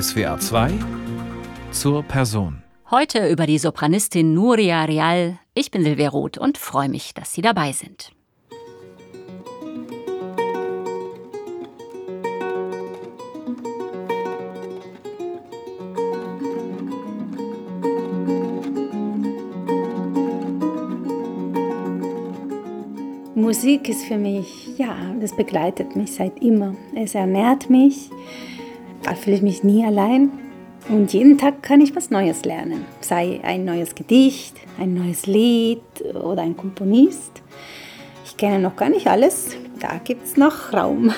SWA 2 zur Person. Heute über die Sopranistin Nuria Real. Ich bin Silvia Roth und freue mich, dass Sie dabei sind. Musik ist für mich, ja, das begleitet mich seit immer. Es ernährt mich, da fühle ich mich nie allein. Und jeden Tag kann ich was Neues lernen. Sei ein neues Gedicht, ein neues Lied oder ein Komponist. Ich kenne noch gar nicht alles, da gibt es noch Raum.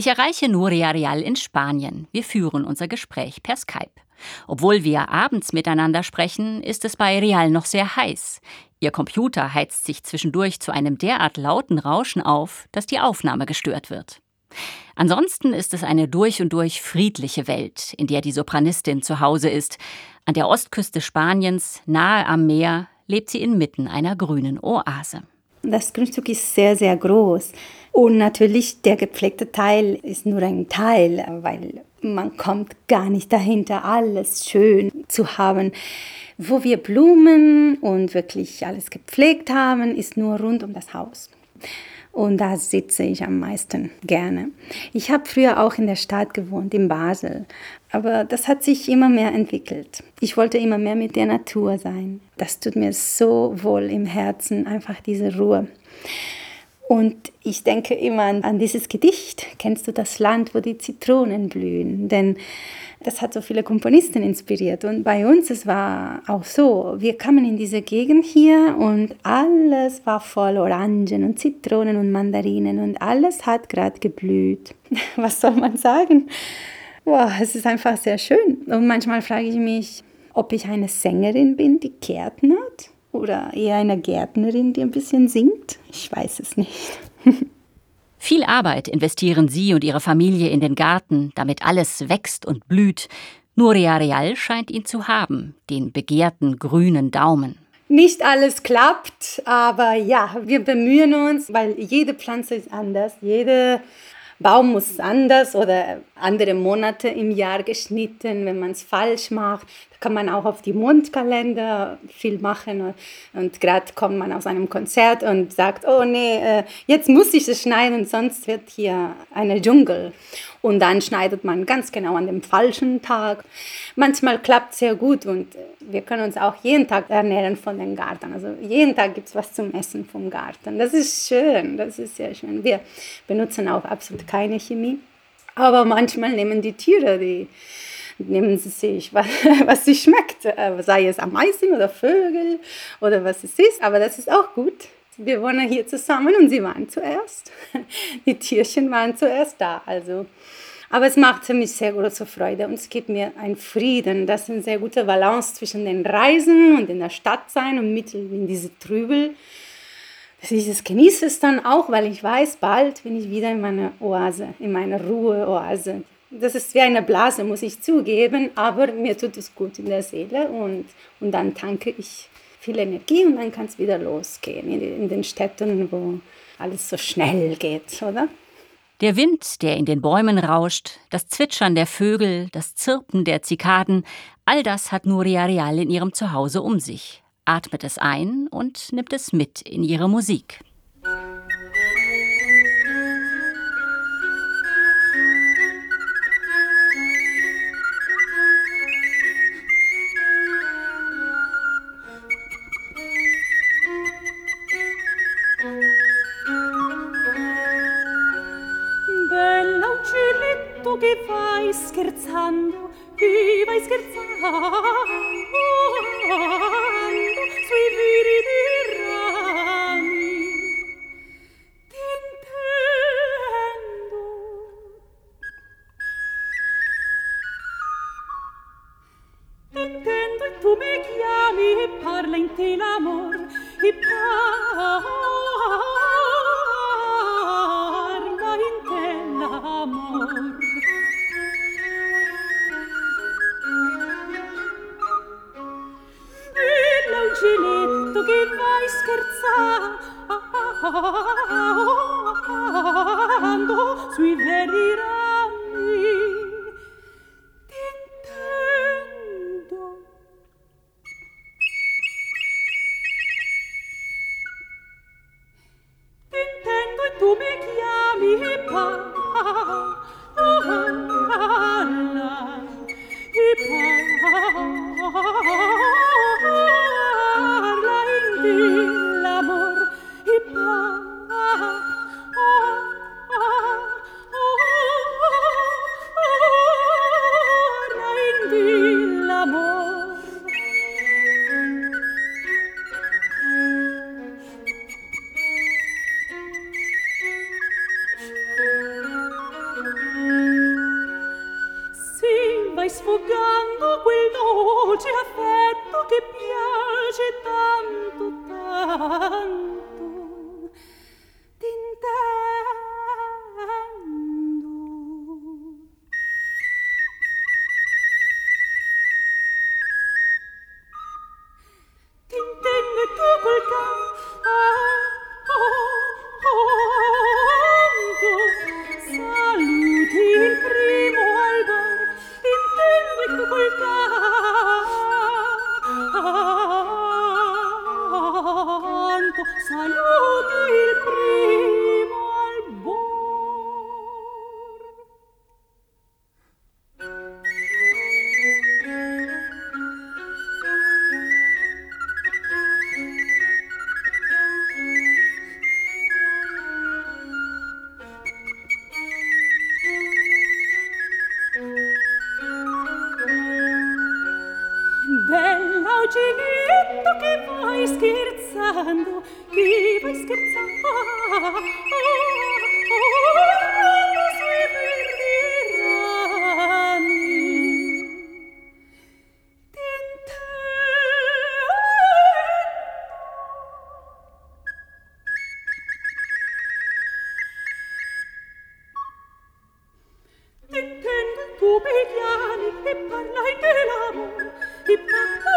Ich erreiche Nuria Real in Spanien. Wir führen unser Gespräch per Skype. Obwohl wir abends miteinander sprechen, ist es bei Real noch sehr heiß. Ihr Computer heizt sich zwischendurch zu einem derart lauten Rauschen auf, dass die Aufnahme gestört wird. Ansonsten ist es eine durch und durch friedliche Welt, in der die Sopranistin zu Hause ist. An der Ostküste Spaniens, nahe am Meer, lebt sie inmitten einer grünen Oase. Das Grundstück ist sehr, sehr groß. Und natürlich der gepflegte Teil ist nur ein Teil, weil man kommt gar nicht dahinter, alles schön zu haben. Wo wir Blumen und wirklich alles gepflegt haben, ist nur rund um das Haus. Und da sitze ich am meisten gerne. Ich habe früher auch in der Stadt gewohnt, in Basel. Aber das hat sich immer mehr entwickelt. Ich wollte immer mehr mit der Natur sein. Das tut mir so wohl im Herzen, einfach diese Ruhe. Und ich denke immer an, dieses Gedicht. Kennst du das Land, wo die Zitronen blühen? Denn das hat so viele Komponisten inspiriert. Und bei uns, es war auch so, wir kamen in diese Gegend hier und alles war voll Orangen und Zitronen und Mandarinen und alles hat gerade geblüht. Was soll man sagen? Wow, es ist einfach sehr schön. Und manchmal frage ich mich, ob ich eine Sängerin bin, die Gärtnert oder eher eine Gärtnerin, die ein bisschen singt. Ich weiß es nicht. Viel Arbeit investieren Sie und Ihre Familie in den Garten, damit alles wächst und blüht. Nuria Real scheint ihn zu haben, den begehrten grünen Daumen. Nicht alles klappt, aber ja, wir bemühen uns, weil jede Pflanze ist anders, jede Baum muss anders oder andere Monate im Jahr geschnitten, wenn man es falsch macht. Kann man auch auf die Mondkalender viel machen. Und gerade kommt man aus einem Konzert und sagt, oh nee, äh, jetzt muss ich es schneiden, sonst wird hier eine Dschungel. Und dann schneidet man ganz genau an dem falschen Tag. Manchmal klappt es sehr gut und wir können uns auch jeden Tag ernähren von dem Garten. Also jeden Tag gibt es was zum Essen vom Garten. Das ist schön, das ist sehr schön. Wir benutzen auch absolut keine Chemie. Aber manchmal nehmen die Tiere, die nehmen sie sich, was, was sie schmeckt, äh, sei es Ameisen oder Vögel oder was es ist. Aber das ist auch gut. Wir wohnen hier zusammen und sie waren zuerst. Die Tierchen waren zuerst da. Also aber es macht für mich sehr große Freude und es gibt mir einen Frieden. Das ist eine sehr gute Balance zwischen den Reisen und in der Stadt sein und mitten in diese Trübel. Ich genieße es dann auch, weil ich weiß, bald bin ich wieder in meiner Oase, in meiner Ruheoase. Das ist wie eine Blase, muss ich zugeben, aber mir tut es gut in der Seele und, und dann tanke ich viel Energie und dann kann es wieder losgehen in, in den Städten, wo alles so schnell geht, oder? Der Wind, der in den Bäumen rauscht, das Zwitschern der Vögel, das Zirpen der Zikaden, all das hat Nuria Real in ihrem Zuhause um sich, atmet es ein und nimmt es mit in ihre Musik. et parlai de l'amour, parla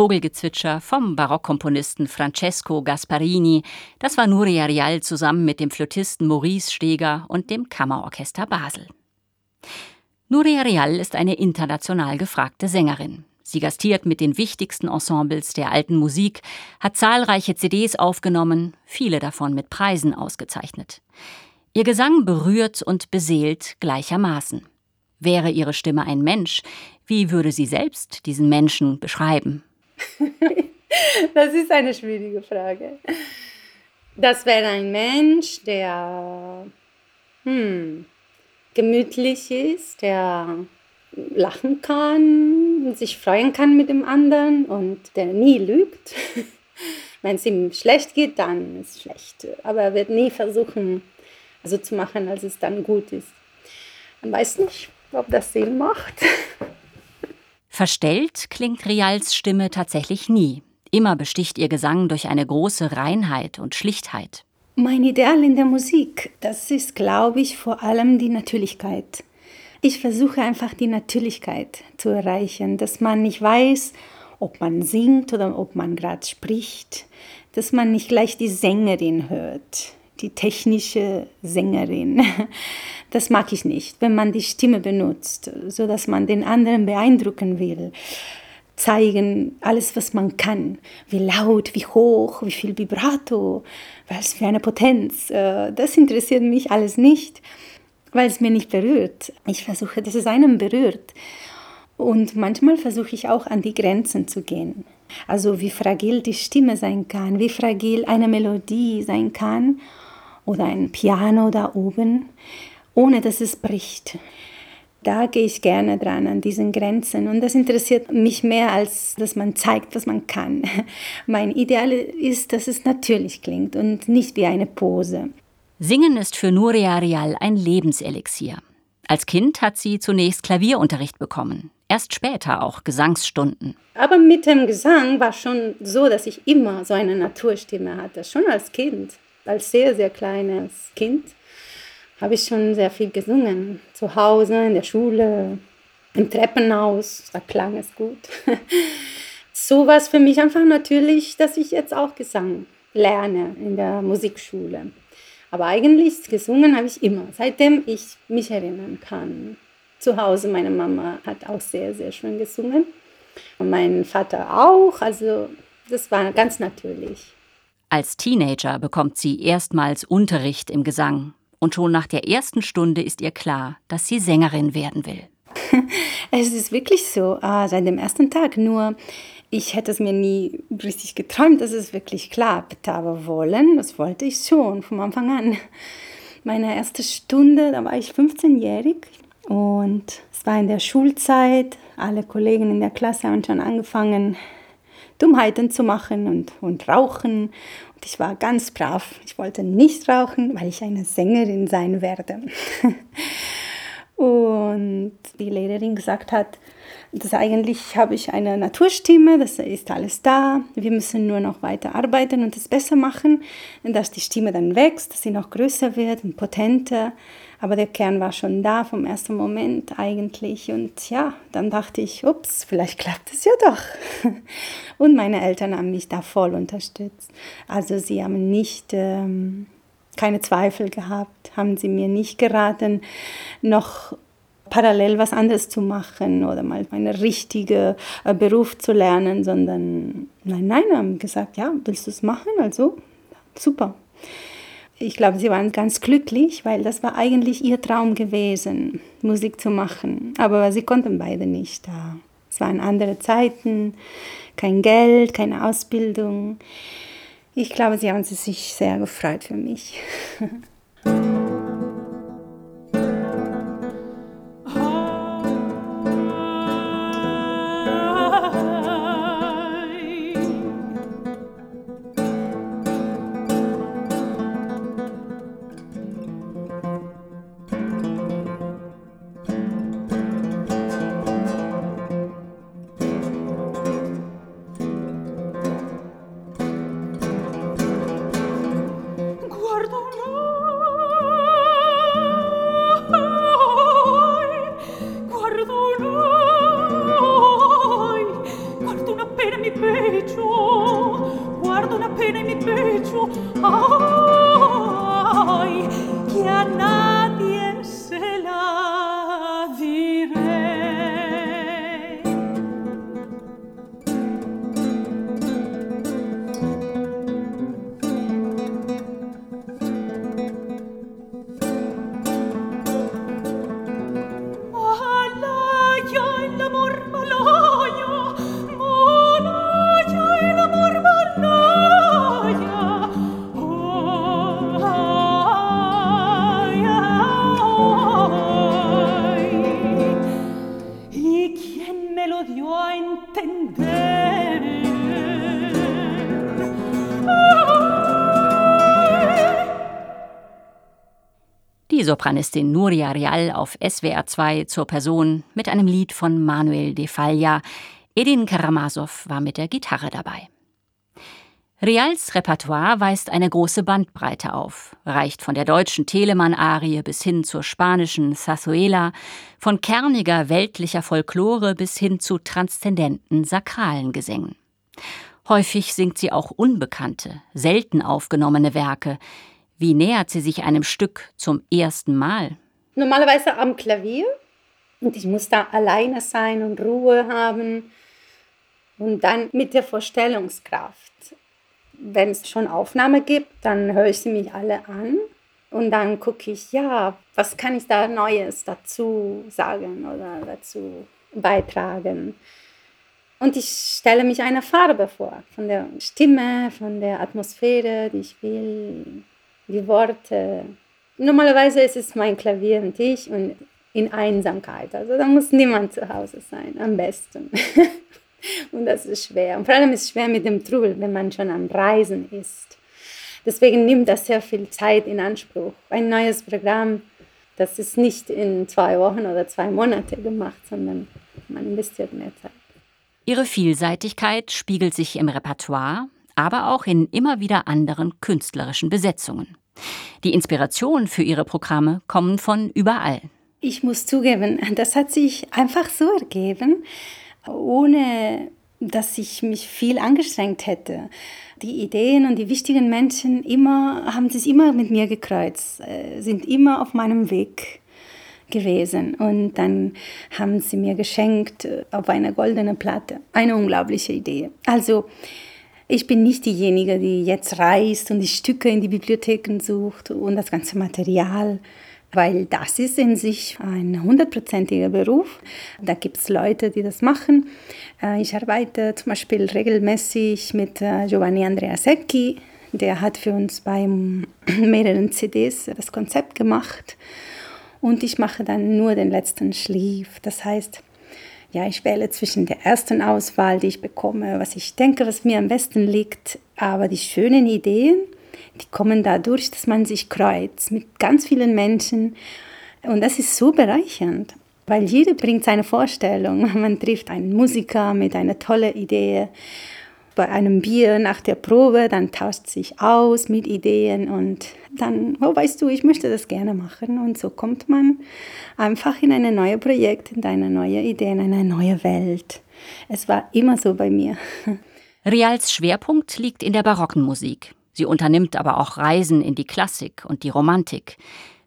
Vogelgezwitscher vom Barockkomponisten Francesco Gasparini. Das war Nuria Rial zusammen mit dem Flötisten Maurice Steger und dem Kammerorchester Basel. Nuria Rial ist eine international gefragte Sängerin. Sie gastiert mit den wichtigsten Ensembles der alten Musik, hat zahlreiche CDs aufgenommen, viele davon mit Preisen ausgezeichnet. Ihr Gesang berührt und beseelt gleichermaßen. Wäre ihre Stimme ein Mensch, wie würde sie selbst diesen Menschen beschreiben? das ist eine schwierige Frage. Das wäre ein Mensch, der hm, gemütlich ist, der lachen kann, sich freuen kann mit dem anderen und der nie lügt. Wenn es ihm schlecht geht, dann ist es schlecht. Aber er wird nie versuchen, so zu machen, als es dann gut ist. Man weiß nicht, ob das Sinn macht. Verstellt klingt Rials Stimme tatsächlich nie. Immer besticht ihr Gesang durch eine große Reinheit und Schlichtheit. Mein Ideal in der Musik, das ist, glaube ich, vor allem die Natürlichkeit. Ich versuche einfach die Natürlichkeit zu erreichen, dass man nicht weiß, ob man singt oder ob man gerade spricht, dass man nicht gleich die Sängerin hört, die technische Sängerin. Das mag ich nicht, wenn man die Stimme benutzt, so dass man den anderen beeindrucken will. Zeigen alles, was man kann. Wie laut, wie hoch, wie viel Vibrato, was für eine Potenz. Äh, das interessiert mich alles nicht, weil es mir nicht berührt. Ich versuche, dass es einen berührt. Und manchmal versuche ich auch an die Grenzen zu gehen. Also wie fragil die Stimme sein kann, wie fragil eine Melodie sein kann oder ein Piano da oben ohne dass es bricht. Da gehe ich gerne dran an diesen Grenzen und das interessiert mich mehr, als dass man zeigt, was man kann. Mein Ideal ist, dass es natürlich klingt und nicht wie eine Pose. Singen ist für Nuria Real ein Lebenselixier. Als Kind hat sie zunächst Klavierunterricht bekommen, erst später auch Gesangsstunden. Aber mit dem Gesang war schon so, dass ich immer so eine Naturstimme hatte, schon als Kind, als sehr, sehr kleines Kind habe ich schon sehr viel gesungen. Zu Hause, in der Schule, im Treppenhaus, da klang es gut. so war es für mich einfach natürlich, dass ich jetzt auch Gesang lerne in der Musikschule. Aber eigentlich gesungen habe ich immer, seitdem ich mich erinnern kann. Zu Hause, meine Mama hat auch sehr, sehr schön gesungen. Und mein Vater auch. Also das war ganz natürlich. Als Teenager bekommt sie erstmals Unterricht im Gesang und schon nach der ersten Stunde ist ihr klar, dass sie Sängerin werden will. Es ist wirklich so, ah, seit dem ersten Tag. Nur ich hätte es mir nie richtig geträumt, dass es wirklich klappt. Aber wollen, das wollte ich schon von Anfang an. Meine erste Stunde, da war ich 15-jährig und es war in der Schulzeit. Alle Kollegen in der Klasse haben schon angefangen, Dummheiten zu machen und, und rauchen. Und ich war ganz brav. Ich wollte nicht rauchen, weil ich eine Sängerin sein werde. Und die Lehrerin gesagt hat, dass eigentlich habe ich eine Naturstimme, das ist alles da. Wir müssen nur noch weiter arbeiten und es besser machen, dass die Stimme dann wächst, dass sie noch größer wird und potenter. Aber der Kern war schon da vom ersten Moment eigentlich. Und ja, dann dachte ich, ups, vielleicht klappt es ja doch. Und meine Eltern haben mich da voll unterstützt. Also sie haben nicht ähm, keine Zweifel gehabt, haben sie mir nicht geraten, noch parallel was anderes zu machen oder mal einen richtigen äh, Beruf zu lernen, sondern nein, nein, haben gesagt, ja, willst du es machen? Also super. Ich glaube, sie waren ganz glücklich, weil das war eigentlich ihr Traum gewesen, Musik zu machen. Aber sie konnten beide nicht. Es waren andere Zeiten, kein Geld, keine Ausbildung. Ich glaube, sie haben sich sehr gefreut für mich. Sopranistin Nuria Real auf SWR 2 zur Person mit einem Lied von Manuel de Falla. Edin Karamasow war mit der Gitarre dabei. Reals Repertoire weist eine große Bandbreite auf, reicht von der deutschen Telemann-Arie bis hin zur spanischen Zazuela, von kerniger weltlicher Folklore bis hin zu transzendenten sakralen Gesängen. Häufig singt sie auch unbekannte, selten aufgenommene Werke, wie nähert sie sich einem Stück zum ersten Mal? Normalerweise am Klavier. Und ich muss da alleine sein und Ruhe haben. Und dann mit der Vorstellungskraft. Wenn es schon Aufnahme gibt, dann höre ich sie mich alle an. Und dann gucke ich, ja, was kann ich da Neues dazu sagen oder dazu beitragen. Und ich stelle mich eine Farbe vor, von der Stimme, von der Atmosphäre, die ich will, die Worte. Normalerweise ist es mein Klavier und ich und in Einsamkeit. Also da muss niemand zu Hause sein, am besten. und das ist schwer. Und vor allem ist es schwer mit dem Trubel, wenn man schon am Reisen ist. Deswegen nimmt das sehr viel Zeit in Anspruch. Ein neues Programm, das ist nicht in zwei Wochen oder zwei Monate gemacht, sondern man investiert mehr Zeit. Ihre Vielseitigkeit spiegelt sich im Repertoire, aber auch in immer wieder anderen künstlerischen Besetzungen. Die Inspiration für ihre Programme kommen von überall. Ich muss zugeben, das hat sich einfach so ergeben, ohne dass ich mich viel angestrengt hätte. Die Ideen und die wichtigen Menschen immer, haben sich immer mit mir gekreuzt, äh, sind immer auf meinem Weg gewesen. Und dann haben sie mir geschenkt äh, auf eine goldene Platte. Eine unglaubliche Idee. Also ich bin nicht diejenige, die jetzt reist und die Stücke in die Bibliotheken sucht und das ganze Material, weil das ist in sich ein hundertprozentiger Beruf. Da gibt es Leute, die das machen. Äh, ich arbeite zum Beispiel regelmäßig mit äh, Giovanni Andrea Secchi. Der hat für uns bei mehreren CDs das Konzept gemacht. Und ich mache dann nur den letzten Schlief. Das heißt, ja, ich wähle zwischen der ersten Auswahl, die ich bekomme, was ich denke, was mir am besten liegt. Aber die schönen Ideen, die kommen dadurch, dass man sich kreuzt mit ganz vielen Menschen, Und das ist so bereichernd, weil jeder bringt seine Vorstellung. Man trifft einen Musiker mit einer tollen Idee bei einem Bier nach der Probe, dann tauscht sich aus mit Ideen und dann, oh weißt du, ich möchte das gerne machen. Und so kommt man einfach in ein neues Projekt, in eine neue Idee, in eine neue Welt. Es war immer so bei mir. Rials Schwerpunkt liegt in der barocken Musik. Sie unternimmt aber auch Reisen in die Klassik und die Romantik.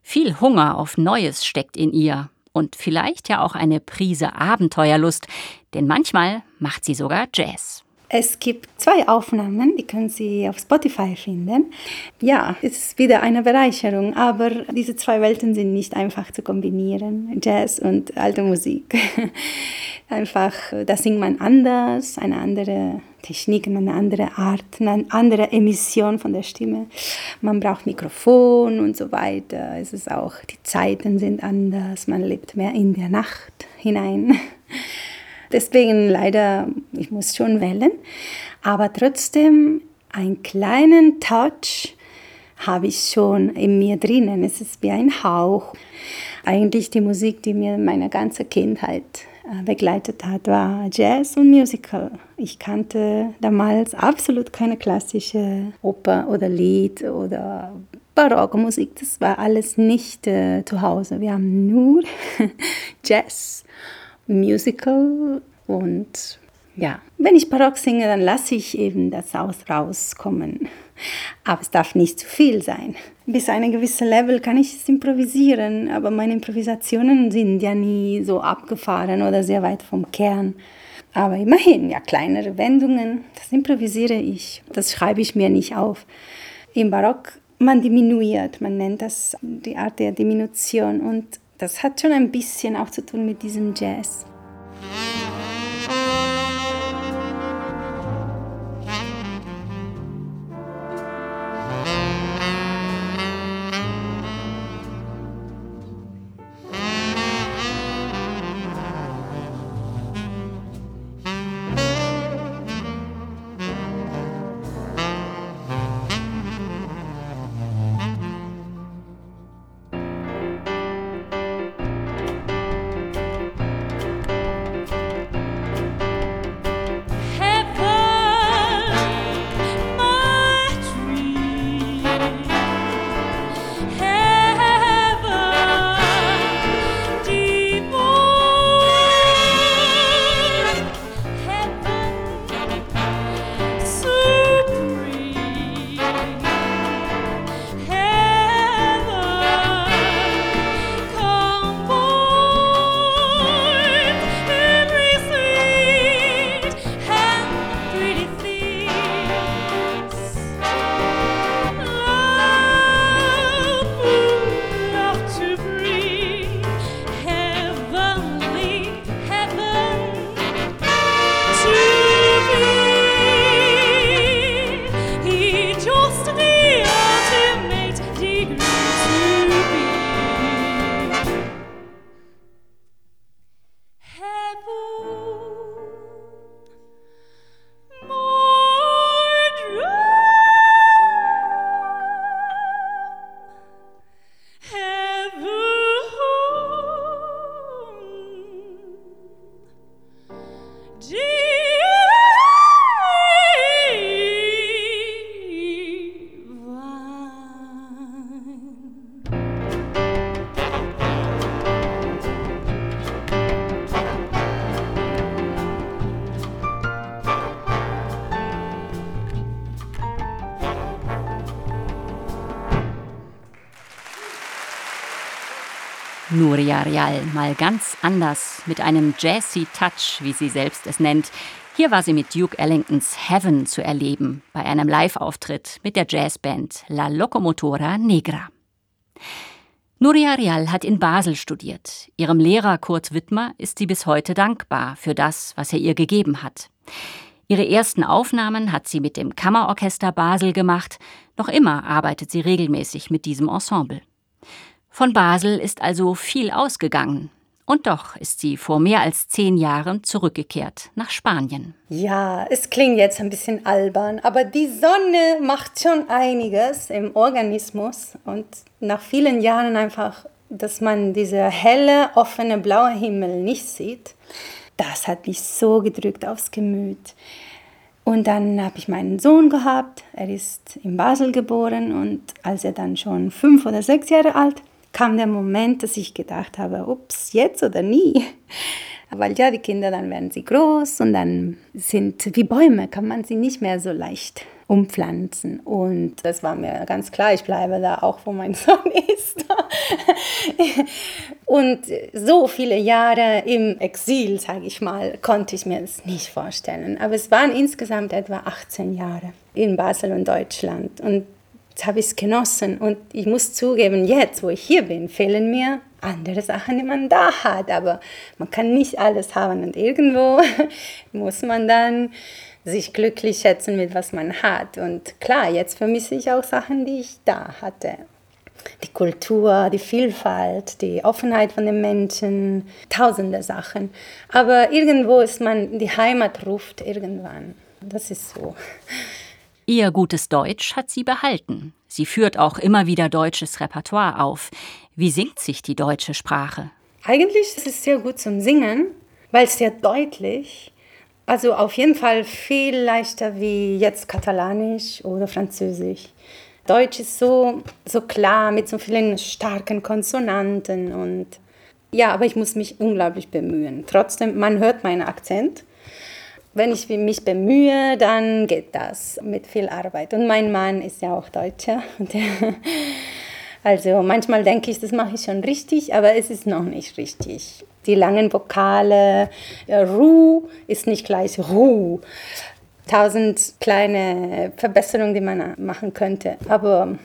Viel Hunger auf Neues steckt in ihr und vielleicht ja auch eine Prise Abenteuerlust, denn manchmal macht sie sogar Jazz. Es gibt zwei Aufnahmen, die können Sie auf Spotify finden. Ja, es ist wieder eine Bereicherung, aber diese zwei Welten sind nicht einfach zu kombinieren, Jazz und alte Musik. einfach, da singt man anders, eine andere Technik, eine andere Art, eine andere Emission von der Stimme. Man braucht Mikrofon und so weiter. Es ist auch, die Zeiten sind anders, man lebt mehr in der Nacht hinein. Deswegen leider, ich muss schon wählen. Aber trotzdem einen kleinen Touch habe ich schon in mir drinnen. Es ist wie ein Hauch. Eigentlich die Musik, die mir meine ganze Kindheit äh, begleitet hat, war Jazz und Musical. Ich kannte damals absolut keine klassische Oper oder Lied oder Barockmusik. Das war alles nicht äh, zu Hause. Wir haben nur Jazz Musical und ja, wenn ich Barock singe, dann lasse ich eben das aus rauskommen. Aber es darf nicht zu viel sein. Bis ein gewisses Level kann ich es improvisieren, aber meine Improvisationen sind ja nie so abgefahren oder sehr weit vom Kern. Aber immerhin, ja, kleinere Wendungen, das improvisiere ich. Das schreibe ich mir nicht auf. Im Barock, man diminuiert, man nennt das die Art der Diminution und das hat schon ein bisschen auch zu tun mit diesem Jazz. Nuria Real mal ganz anders, mit einem Jazzy Touch, wie sie selbst es nennt. Hier war sie mit Duke Ellingtons Heaven zu erleben, bei einem Live-Auftritt mit der Jazzband La Locomotora Negra. Nuria Real hat in Basel studiert. Ihrem Lehrer Kurt Wittmer ist sie bis heute dankbar für das, was er ihr gegeben hat. Ihre ersten Aufnahmen hat sie mit dem Kammerorchester Basel gemacht. Noch immer arbeitet sie regelmäßig mit diesem Ensemble. Von Basel ist also viel ausgegangen. Und doch ist sie vor mehr als zehn Jahren zurückgekehrt nach Spanien. Ja, es klingt jetzt ein bisschen albern, aber die Sonne macht schon einiges im Organismus. Und nach vielen Jahren einfach dass man dieser helle, offene, blaue Himmel nicht sieht, das hat mich so gedrückt aufs Gemüt. Und dann habe ich meinen Sohn gehabt, er ist in Basel geboren und als er dann schon fünf oder sechs Jahre alt, kam der Moment, dass ich gedacht habe, ups, jetzt oder nie. Weil ja, die Kinder, dann werden sie groß und dann sind wie Bäume, kann man sie nicht mehr so leicht umpflanzen. Und das war mir ganz klar, ich bleibe da auch, wo mein Sohn ist. und so viele Jahre im Exil, sage ich mal, konnte ich mir das nicht vorstellen. Aber es waren insgesamt etwa 18 Jahre in Basel und Deutschland. Und Jetzt habe ich es genossen und ich muss zugeben, jetzt, wo ich hier bin, fehlen mir andere Sachen, die man da hat. Aber man kann nicht alles haben und irgendwo muss man dann sich glücklich schätzen mit was man hat. Und klar, jetzt vermisse ich auch Sachen, die ich da hatte. Die Kultur, die Vielfalt, die Offenheit von den Menschen, tausende Sachen. Aber irgendwo ist man, die Heimat ruft irgendwann. Das ist so. Ihr gutes Deutsch hat sie behalten. Sie führt auch immer wieder deutsches Repertoire auf. Wie singt sich die deutsche Sprache? Eigentlich ist es sehr gut zum Singen, weil es sehr deutlich, also auf jeden Fall viel leichter wie jetzt Katalanisch oder Französisch. Deutsch ist so, so klar mit so vielen starken Konsonanten und ja, aber ich muss mich unglaublich bemühen. Trotzdem, man hört meinen Akzent wenn ich mich bemühe, dann geht das mit viel Arbeit. Und mein Mann ist ja auch Deutscher. also manchmal denke ich, das mache ich schon richtig, aber es ist noch nicht richtig. Die langen Vokale, Ru ist nicht gleich Ru. Tausend kleine Verbesserungen, die man machen könnte. Aber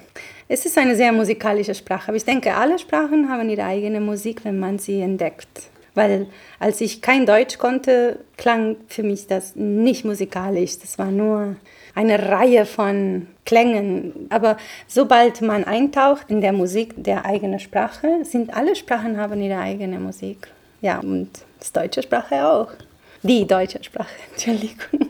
es ist eine sehr musikalische Sprache. Aber ich denke, alle Sprachen haben ihre eigene Musik, wenn man sie entdeckt weil als ich kein Deutsch konnte, klang für mich das nicht musikalisch. Das war nur eine Reihe von Klängen. Aber sobald man eintaucht in der Musik der eigenen Sprache, sind alle Sprachen haben ihre eigene Musik. Ja, und das deutsche Sprache auch. Die deutsche Sprache, Entschuldigung.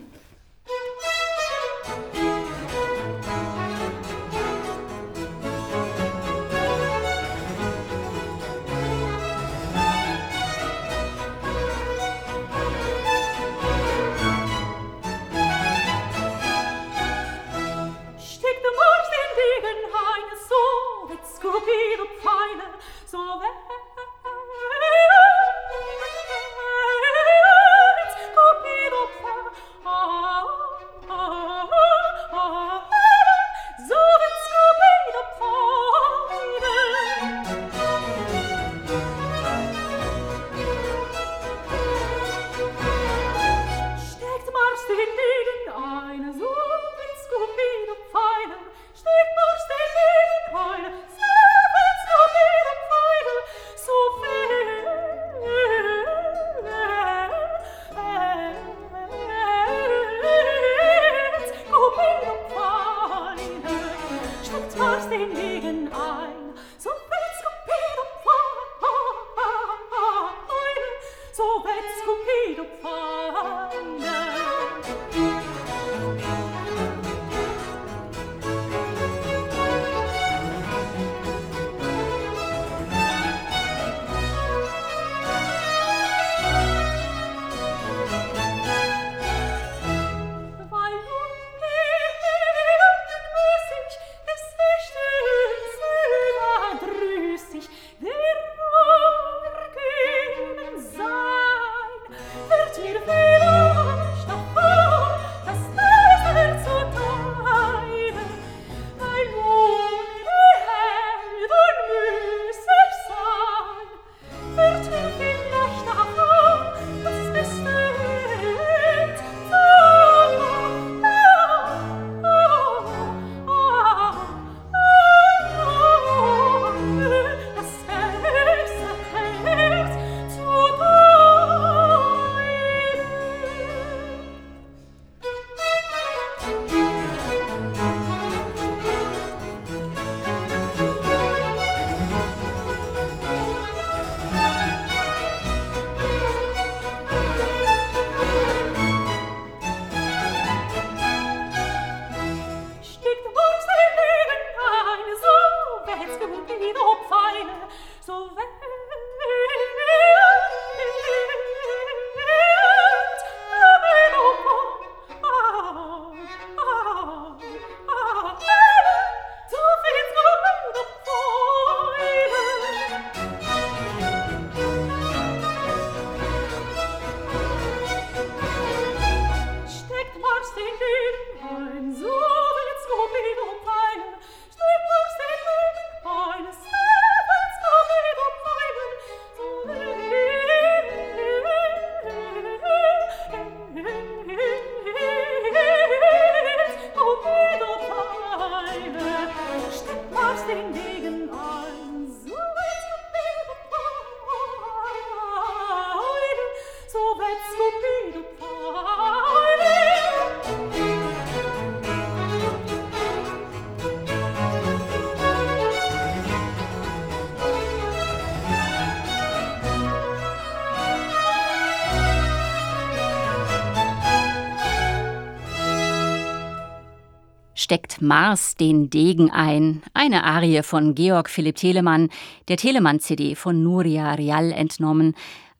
Steckt Mars den Degen ein, eine Arie von Georg Philipp Telemann, der Telemann-CD von Nuria Rial entnommen,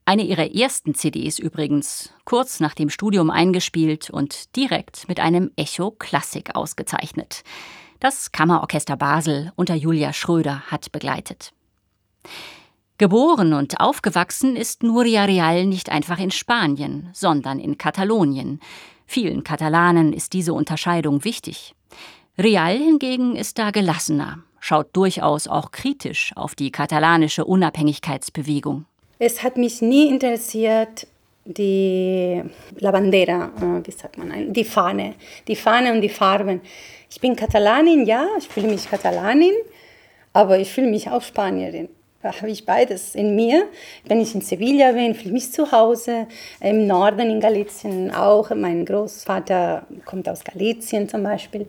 eine ihrer ersten CDs übrigens, kurz nach dem Studium eingespielt und direkt mit einem Echo Klassik ausgezeichnet. Das Kammerorchester Basel unter Julia Schröder hat begleitet. Geboren und aufgewachsen ist Nuria Real nicht einfach in Spanien, sondern in Katalonien. Vielen Katalanen ist diese Unterscheidung wichtig. Real hingegen ist da gelassener, schaut durchaus auch kritisch auf die katalanische Unabhängigkeitsbewegung. Es hat mich nie interessiert, die La Bandera, äh, wie sagt man, die Fahne, die Fahne und die Farben. Ich bin Katalanin, ja, ich fühle mich Katalanin, aber ich fühle mich auch Spanierin. Da habe ich beides in mir. Wenn ich in Sevilla bin, fühle ich mich zu Hause. Im Norden in Galicien auch. Mein Großvater kommt aus Galicien zum Beispiel.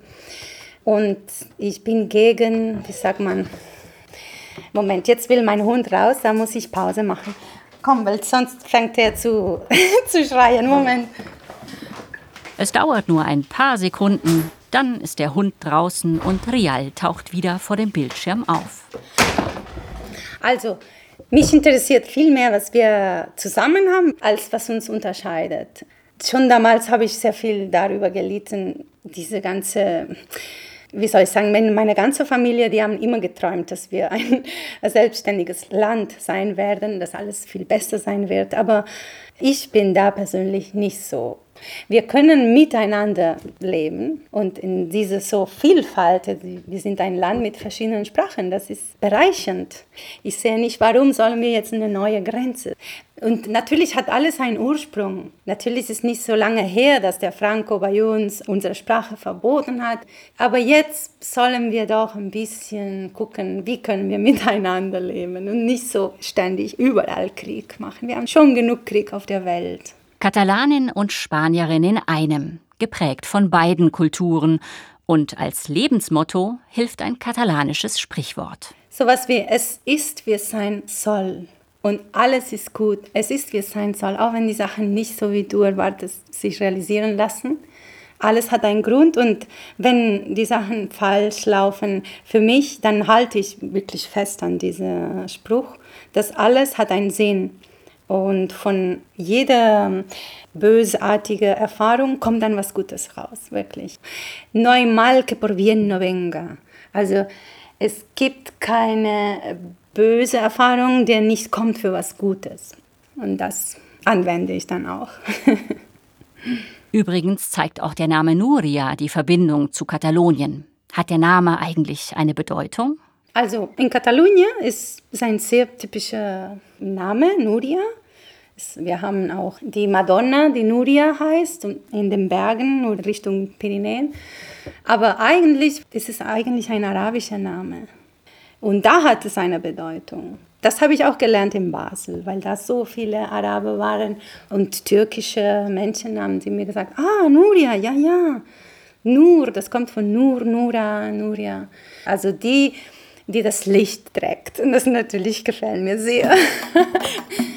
Und ich bin gegen, wie sagt man, Moment, jetzt will mein Hund raus, da muss ich Pause machen. Komm, weil sonst fängt er zu, zu schreien. Moment. Es dauert nur ein paar Sekunden, dann ist der Hund draußen und Rial taucht wieder vor dem Bildschirm auf. Also, mich interessiert viel mehr, was wir zusammen haben, als was uns unterscheidet. Schon damals habe ich sehr viel darüber gelitten, diese ganze wie soll ich sagen, meine ganze Familie, die haben immer geträumt, dass wir ein selbstständiges Land sein werden, dass alles viel besser sein wird. Aber ich bin da persönlich nicht so. Wir können miteinander leben und in dieser so Vielfalt, wir sind ein Land mit verschiedenen Sprachen, das ist bereichernd. Ich sehe nicht, warum sollen wir jetzt eine neue Grenze. Und natürlich hat alles einen Ursprung. Natürlich ist es nicht so lange her, dass der Franco bei uns unsere Sprache verboten hat. Aber jetzt sollen wir doch ein bisschen gucken, wie können wir miteinander leben und nicht so ständig überall Krieg machen. Wir haben schon genug Krieg auf der Welt. Katalanin und Spanierin in einem, geprägt von beiden Kulturen. Und als Lebensmotto hilft ein katalanisches Sprichwort. So was wie es ist, wie es sein soll. Und alles ist gut. Es ist, wie es sein soll, auch wenn die Sachen nicht so wie du erwartest sich realisieren lassen. Alles hat einen Grund und wenn die Sachen falsch laufen für mich, dann halte ich wirklich fest an diesem Spruch, dass alles hat einen Sinn. Und von jeder bösartigen Erfahrung kommt dann was Gutes raus, wirklich. No hay mal que por bien no venga. Also es gibt keine böse Erfahrung, der nicht kommt für was Gutes. Und das anwende ich dann auch. Übrigens zeigt auch der Name Nuria die Verbindung zu Katalonien. Hat der Name eigentlich eine Bedeutung? Also in Katalonien ist sein sehr typischer Name, Nuria. Wir haben auch die Madonna, die Nuria heißt, in den Bergen und Richtung Pyrenäen. Aber eigentlich ist es eigentlich ein arabischer Name. Und da hat es eine Bedeutung. Das habe ich auch gelernt in Basel, weil da so viele Araber waren und türkische Menschen haben sie mir gesagt, ah, Nuria, ja, ja, Nur, das kommt von Nur, Nura, Nuria. Also die, die das Licht trägt. Und das natürlich gefällt mir sehr.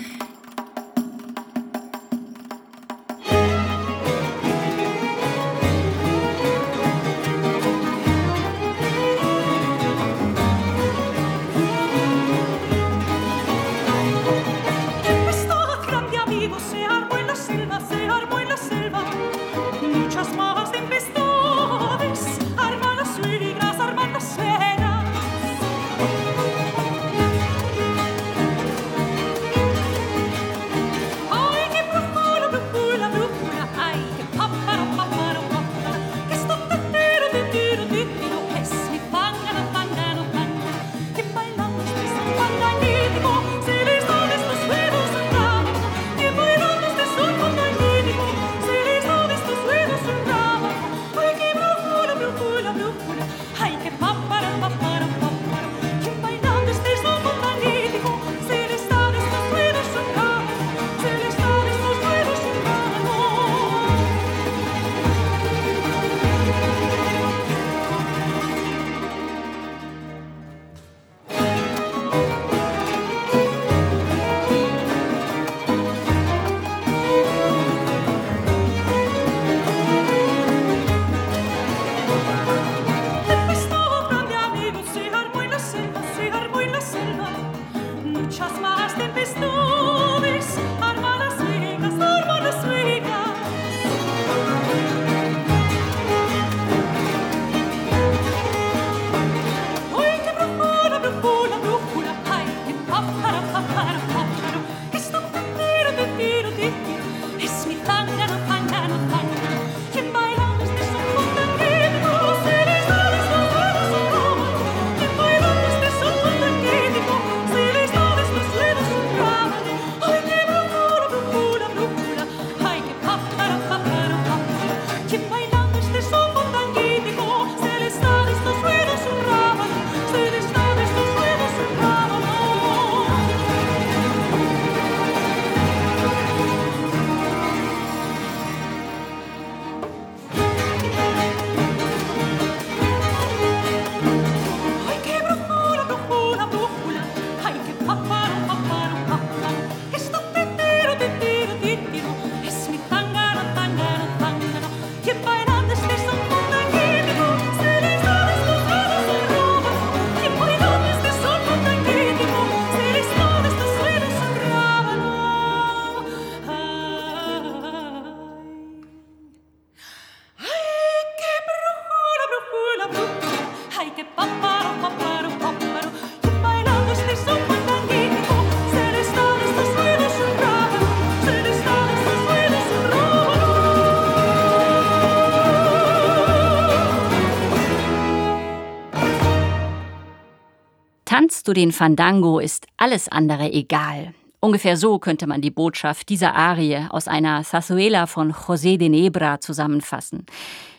Tanzt du den Fandango, ist alles andere egal. Ungefähr so könnte man die Botschaft dieser Arie aus einer Zazuela von José de Nebra zusammenfassen.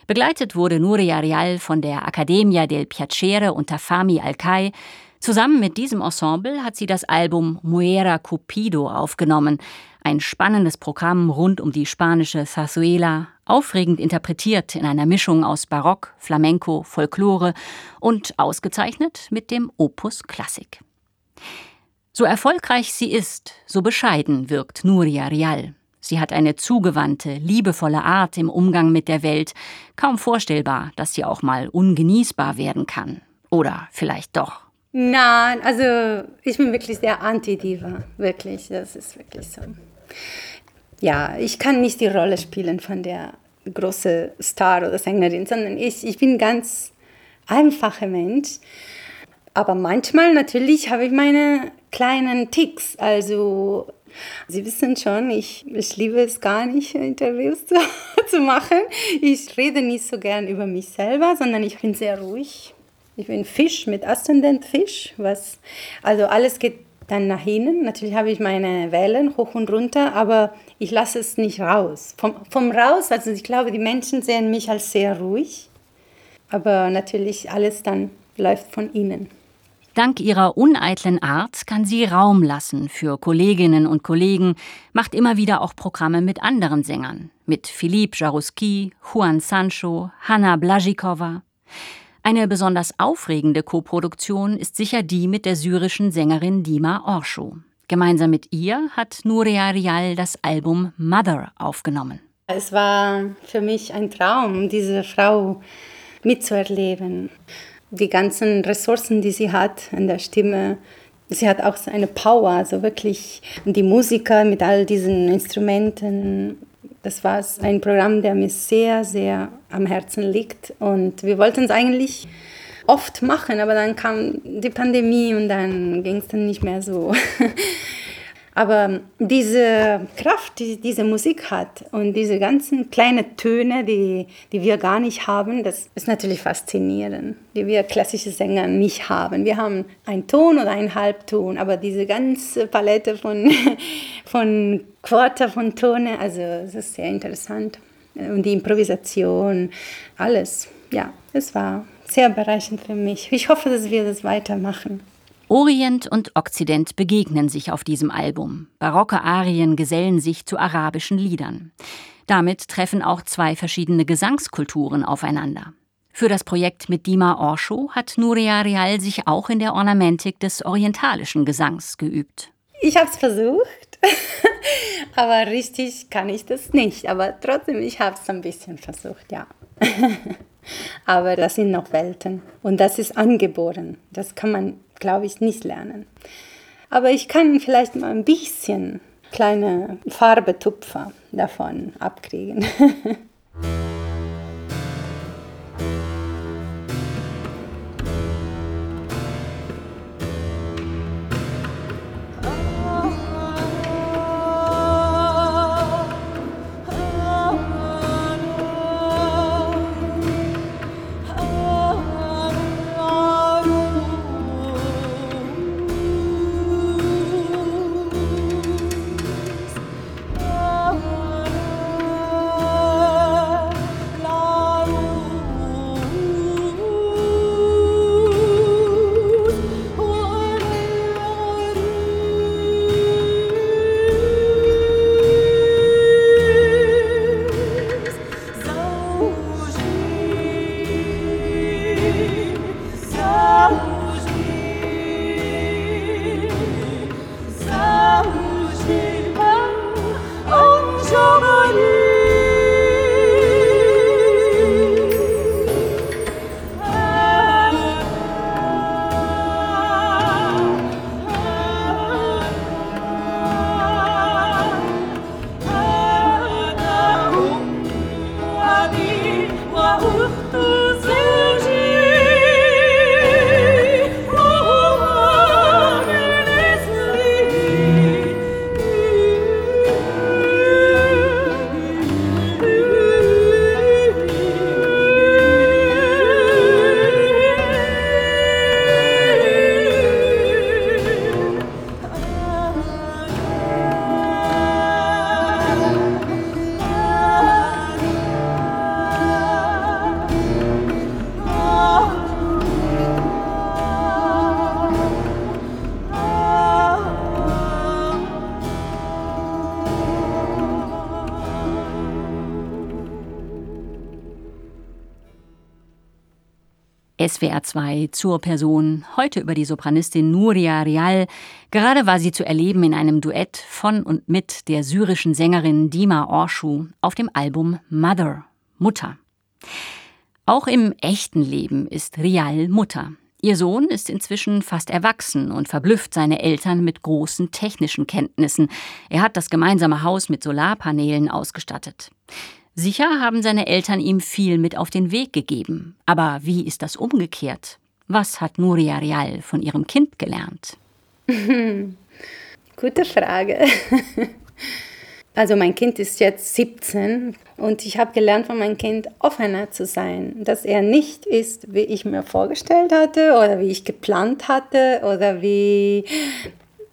Begleitet wurde Nuria Real von der Accademia del Piacere unter Fami Alcai. Zusammen mit diesem Ensemble hat sie das Album Muera Cupido aufgenommen, ein spannendes Programm rund um die spanische Zarzuela, aufregend interpretiert in einer Mischung aus Barock, Flamenco, Folklore und ausgezeichnet mit dem Opus Klassik. So erfolgreich sie ist, so bescheiden wirkt Nuria Rial. Sie hat eine zugewandte, liebevolle Art im Umgang mit der Welt. Kaum vorstellbar, dass sie auch mal ungenießbar werden kann. Oder vielleicht doch. Nein, also ich bin wirklich sehr anti-Diva. Wirklich, das ist wirklich so ja, ich kann nicht die Rolle spielen von der großen Star oder Sängerin, sondern ich, ich bin ganz einfacher Mensch. Aber manchmal natürlich habe ich meine kleinen Ticks. Also Sie wissen schon, ich, ich liebe es gar nicht, Interviews zu, zu machen. Ich rede nicht so gern über mich selber, sondern ich bin sehr ruhig. Ich bin Fisch mit Aszendent Fisch, was also alles geht dann nach hinten. Natürlich habe ich meine Wellen hoch und runter, aber ich lasse es nicht raus. Vom, vom raus, also ich glaube, die Menschen sehen mich als sehr ruhig, aber natürlich alles dann läuft von ihnen. Dank ihrer uneitlen Art kann sie Raum lassen für Kolleginnen und Kollegen, macht immer wieder auch Programme mit anderen Sängern, mit Philippe Jarouski, Juan Sancho, Hanna Blazikova. Eine besonders aufregende Koproduktion ist sicher die mit der syrischen Sängerin Dima Orshu. Gemeinsam mit ihr hat Nuria Rial das Album Mother aufgenommen. Es war für mich ein Traum, diese Frau mitzuerleben. Die ganzen Ressourcen, die sie hat in der Stimme, sie hat auch eine Power, also wirklich die Musiker mit all diesen Instrumenten, das war ein Programm, der mir sehr, sehr am Herzen liegt. Und wir wollten es eigentlich oft machen, aber dann kam die Pandemie und dann ging es dann nicht mehr so. Aber diese Kraft, die diese Musik hat und diese ganzen kleinen Töne, die, die wir gar nicht haben, das ist natürlich faszinierend, die wir klassische Sänger nicht haben. Wir haben einen Ton oder einen Halbton, aber diese ganze Palette von, von Quarter von Tone, also es ist sehr interessant. Und die Improvisation, alles, ja, es war sehr bereichernd für mich. Ich hoffe, dass wir das weitermachen. Orient und Okzident begegnen sich auf diesem Album. Barocke Arien gesellen sich zu arabischen Liedern. Damit treffen auch zwei verschiedene Gesangskulturen aufeinander. Für das Projekt mit Dima Orsho hat Nuria Real sich auch in der Ornamentik des orientalischen Gesangs geübt. Ich habe es versucht, aber richtig kann ich das nicht. Aber trotzdem, ich habe es ein bisschen versucht, ja. aber das sind noch Welten und das ist angeboren. Das kann man glaube ich, nicht lernen. Aber ich kann vielleicht mal ein bisschen kleine Farbetupfer davon abkriegen. SWR 2 zur Person, heute über die Sopranistin Nuria Rial. Gerade war sie zu erleben in einem Duett von und mit der syrischen Sängerin Dima Orshu auf dem Album Mother, Mutter. Auch im echten Leben ist Rial Mutter. Ihr Sohn ist inzwischen fast erwachsen und verblüfft seine Eltern mit großen technischen Kenntnissen. Er hat das gemeinsame Haus mit Solarpanelen ausgestattet. Sicher haben seine Eltern ihm viel mit auf den Weg gegeben. Aber wie ist das umgekehrt? Was hat Nuria Real von ihrem Kind gelernt? Gute Frage. Also mein Kind ist jetzt 17 und ich habe gelernt von meinem Kind offener zu sein, dass er nicht ist, wie ich mir vorgestellt hatte oder wie ich geplant hatte oder wie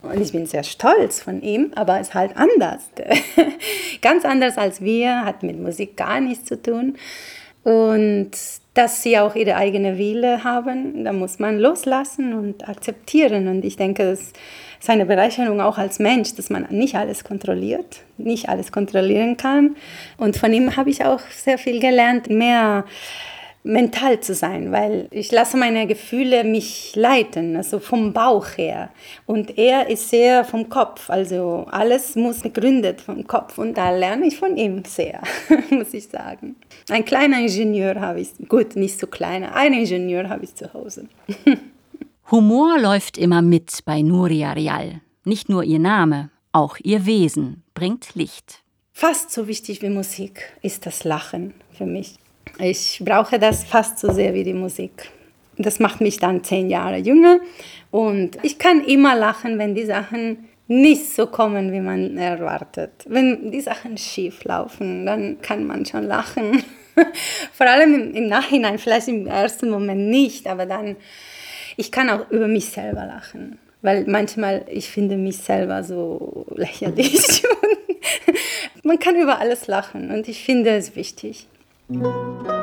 und ich bin sehr stolz von ihm, aber es ist halt anders. Ganz anders als wir, hat mit Musik gar nichts zu tun. Und dass sie auch ihre eigene Wille haben, da muss man loslassen und akzeptieren. Und ich denke, das ist eine Bereicherung auch als Mensch, dass man nicht alles kontrolliert, nicht alles kontrollieren kann. Und von ihm habe ich auch sehr viel gelernt, mehr mental zu sein, weil ich lasse meine Gefühle mich leiten, also vom Bauch her. Und er ist sehr vom Kopf, also alles muss begründet vom Kopf und da lerne ich von ihm sehr, muss ich sagen. Ein kleiner Ingenieur habe ich, gut, nicht so kleiner, ein Ingenieur habe ich zu Hause. Humor läuft immer mit bei Nuria Real. Nicht nur ihr Name, auch ihr Wesen bringt Licht. Fast so wichtig wie Musik ist das Lachen für mich. Ich brauche das fast so sehr wie die Musik. Das macht mich dann zehn Jahre jünger und ich kann immer lachen, wenn die Sachen nicht so kommen, wie man erwartet. Wenn die Sachen schief laufen, dann kann man schon lachen. Vor allem im, Nachhinein, vielleicht im ersten Moment nicht, aber dann, ich kann auch über mich selber lachen. Weil manchmal, ich finde mich selber so lächerlich. man kann über alles lachen und ich finde es wichtig. Música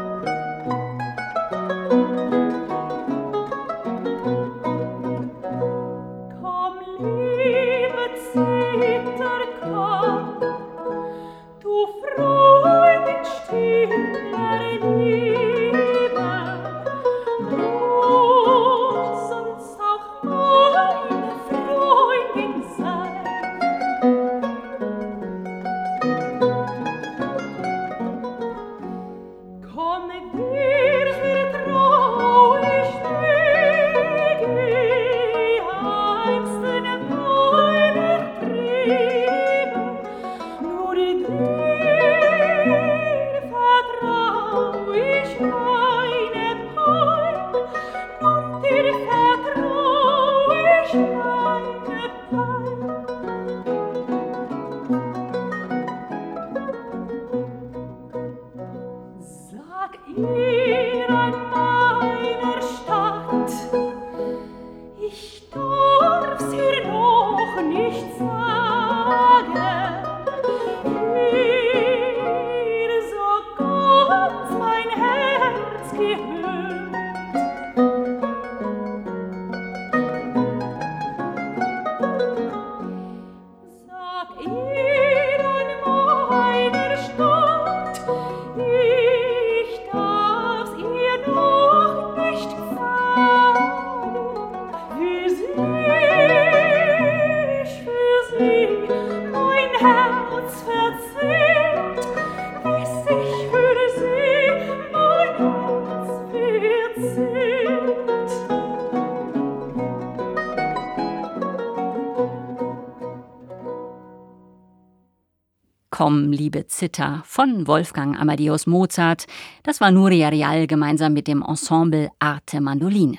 Komm, liebe Zither von Wolfgang Amadeus Mozart. Das war Nuria Real gemeinsam mit dem Ensemble Arte Mandoline.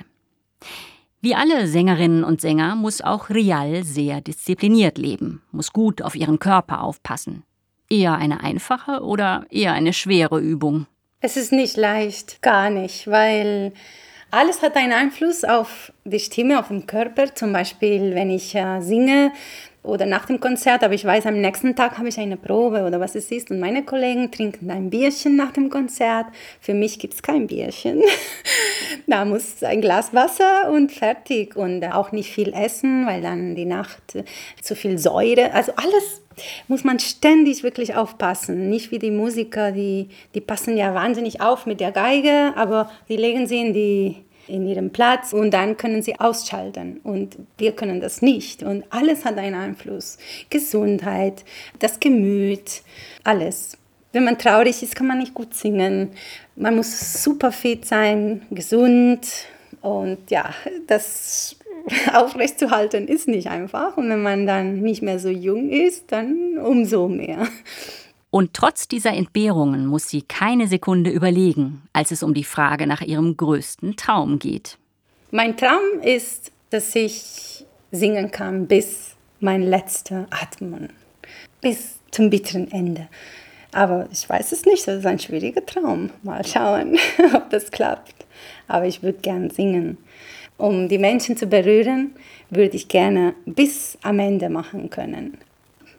Wie alle Sängerinnen und Sänger muss auch Rial sehr diszipliniert leben, muss gut auf ihren Körper aufpassen. Eher eine einfache oder eher eine schwere Übung? Es ist nicht leicht, gar nicht, weil alles hat einen Einfluss auf die Stimme, auf den Körper. Zum Beispiel, wenn ich äh, singe, oder nach dem Konzert, aber ich weiß, am nächsten Tag habe ich eine Probe oder was es ist und meine Kollegen trinken ein Bierchen nach dem Konzert. Für mich gibt es kein Bierchen. da muss ein Glas Wasser und fertig und auch nicht viel essen, weil dann die Nacht zu viel Säure, also alles muss man ständig wirklich aufpassen. Nicht wie die Musiker, die, die passen ja wahnsinnig auf mit der Geige, aber die legen sie in die in ihrem Platz und dann können sie ausschalten und wir können das nicht und alles hat einen Einfluss. Gesundheit, das Gemüt, alles. Wenn man traurig ist, kann man nicht gut singen. Man muss super fit sein, gesund und ja, das aufrechtzuerhalten ist nicht einfach. Und wenn man dann nicht mehr so jung ist, dann umso mehr. Und trotz dieser Entbehrungen muss sie keine Sekunde überlegen, als es um die Frage nach ihrem größten Traum geht. Mein Traum ist, dass ich singen kann bis mein letzter Atmen, bis zum bitteren Ende. Aber ich weiß es nicht, das ist ein schwieriger Traum. Mal schauen, ob das klappt. Aber ich würde gern singen. Um die Menschen zu berühren, würde ich gerne bis am Ende machen können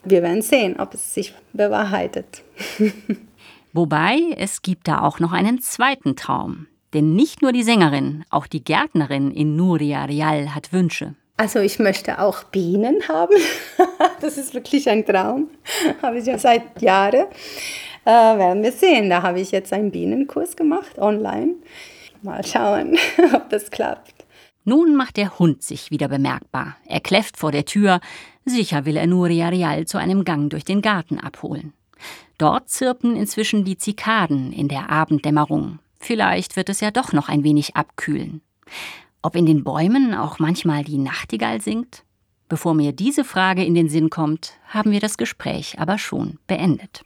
wir werden sehen, ob es sich bewahrheitet. Wobei, es gibt da auch noch einen zweiten Traum. Denn nicht nur die Sängerin, auch die Gärtnerin in Nuria Real hat Wünsche. Also ich möchte auch Bienen haben. das ist wirklich ein Traum. Habe ich ja seit Jahren. Äh, werden wir sehen. Da habe ich jetzt einen Bienenkurs gemacht, online. Mal schauen, ob das klappt. Nun macht der Hund sich wieder bemerkbar. Er kläfft vor der Tür. Sicher will er Nuria Real zu einem Gang durch den Garten abholen. Dort zirpen inzwischen die Zikaden in der Abenddämmerung. Vielleicht wird es ja doch noch ein wenig abkühlen. Ob in den Bäumen auch manchmal die Nachtigall singt? Bevor mir diese Frage in den Sinn kommt, haben wir das Gespräch aber schon beendet.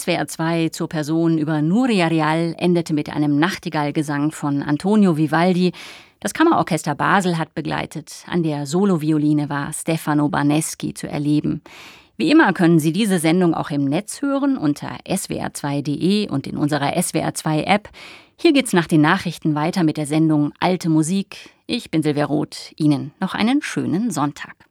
SWR 2 zur Person über Nuria Real endete mit einem Nachtigallgesang von Antonio Vivaldi. Das Kammerorchester Basel hat begleitet. An der Solovioline war Stefano Barneschi zu erleben. Wie immer können Sie diese Sendung auch im Netz hören unter swr2.de und in unserer SWR2 App. Hier geht's nach den Nachrichten weiter mit der Sendung Alte Musik. Ich bin Silvia Roth. Ihnen noch einen schönen Sonntag.